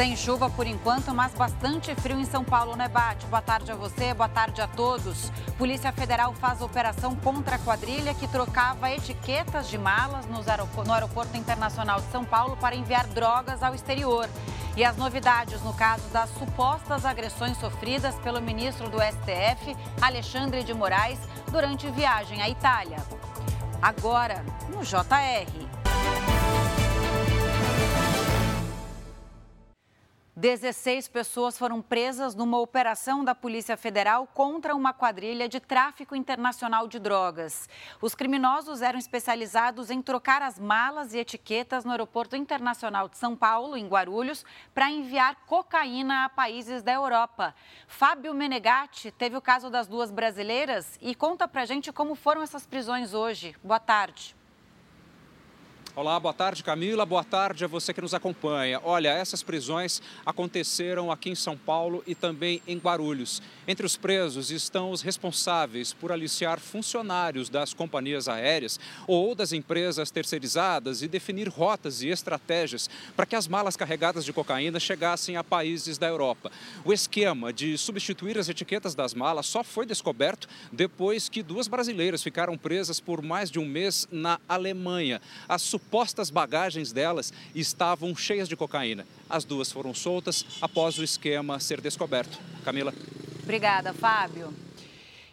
Sem chuva por enquanto, mas bastante frio em São Paulo, né, Bate? Boa tarde a você, boa tarde a todos. Polícia Federal faz operação contra a quadrilha que trocava etiquetas de malas no Aeroporto Internacional de São Paulo para enviar drogas ao exterior. E as novidades no caso das supostas agressões sofridas pelo ministro do STF, Alexandre de Moraes, durante viagem à Itália. Agora, no JR. 16 pessoas foram presas numa operação da Polícia Federal contra uma quadrilha de tráfico internacional de drogas. Os criminosos eram especializados em trocar as malas e etiquetas no Aeroporto Internacional de São Paulo, em Guarulhos, para enviar cocaína a países da Europa. Fábio Menegatti teve o caso das duas brasileiras e conta pra gente como foram essas prisões hoje. Boa tarde. Olá, boa tarde Camila, boa tarde a você que nos acompanha. Olha, essas prisões aconteceram aqui em São Paulo e também em Guarulhos. Entre os presos estão os responsáveis por aliciar funcionários das companhias aéreas ou das empresas terceirizadas e definir rotas e estratégias para que as malas carregadas de cocaína chegassem a países da Europa. O esquema de substituir as etiquetas das malas só foi descoberto depois que duas brasileiras ficaram presas por mais de um mês na Alemanha. As supostas bagagens delas estavam cheias de cocaína. As duas foram soltas após o esquema ser descoberto. Camila. Obrigada, Fábio.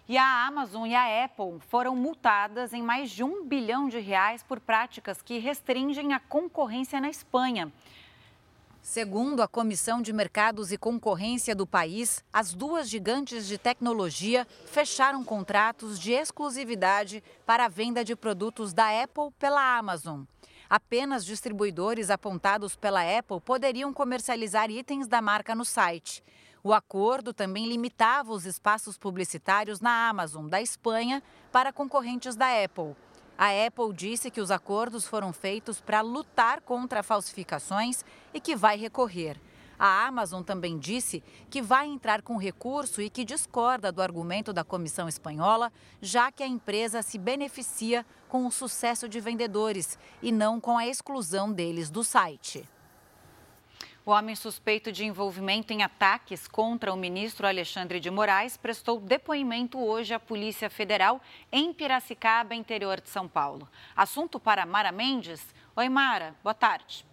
E a Amazon e a Apple foram multadas em mais de um bilhão de reais por práticas que restringem a concorrência na Espanha. Segundo a Comissão de Mercados e Concorrência do país, as duas gigantes de tecnologia fecharam contratos de exclusividade para a venda de produtos da Apple pela Amazon. Apenas distribuidores apontados pela Apple poderiam comercializar itens da marca no site. O acordo também limitava os espaços publicitários na Amazon da Espanha para concorrentes da Apple. A Apple disse que os acordos foram feitos para lutar contra falsificações e que vai recorrer. A Amazon também disse que vai entrar com recurso e que discorda do argumento da Comissão Espanhola, já que a empresa se beneficia com o sucesso de vendedores e não com a exclusão deles do site. O homem suspeito de envolvimento em ataques contra o ministro Alexandre de Moraes prestou depoimento hoje à Polícia Federal em Piracicaba, interior de São Paulo. Assunto para Mara Mendes. Oi, Mara, boa tarde.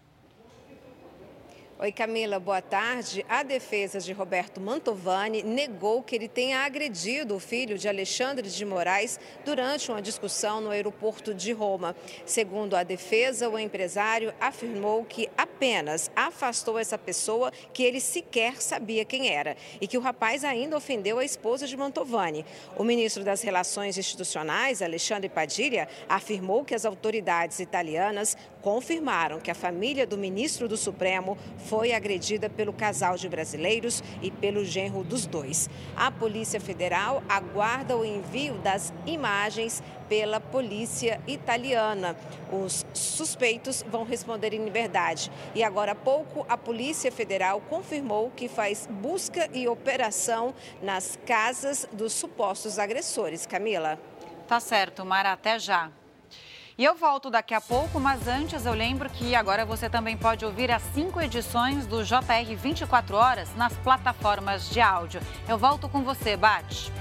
Oi, Camila, boa tarde. A defesa de Roberto Mantovani negou que ele tenha agredido o filho de Alexandre de Moraes durante uma discussão no aeroporto de Roma. Segundo a defesa, o empresário afirmou que apenas afastou essa pessoa que ele sequer sabia quem era e que o rapaz ainda ofendeu a esposa de Mantovani. O ministro das Relações Institucionais, Alexandre Padilha, afirmou que as autoridades italianas confirmaram que a família do ministro do Supremo foi agredida pelo casal de brasileiros e pelo genro dos dois. A Polícia Federal aguarda o envio das imagens pela polícia italiana. Os suspeitos vão responder em liberdade. E agora há pouco, a Polícia Federal confirmou que faz busca e operação nas casas dos supostos agressores. Camila. Tá certo, Mara, até já. E eu volto daqui a pouco, mas antes eu lembro que agora você também pode ouvir as cinco edições do JR 24 Horas nas plataformas de áudio. Eu volto com você, Bate.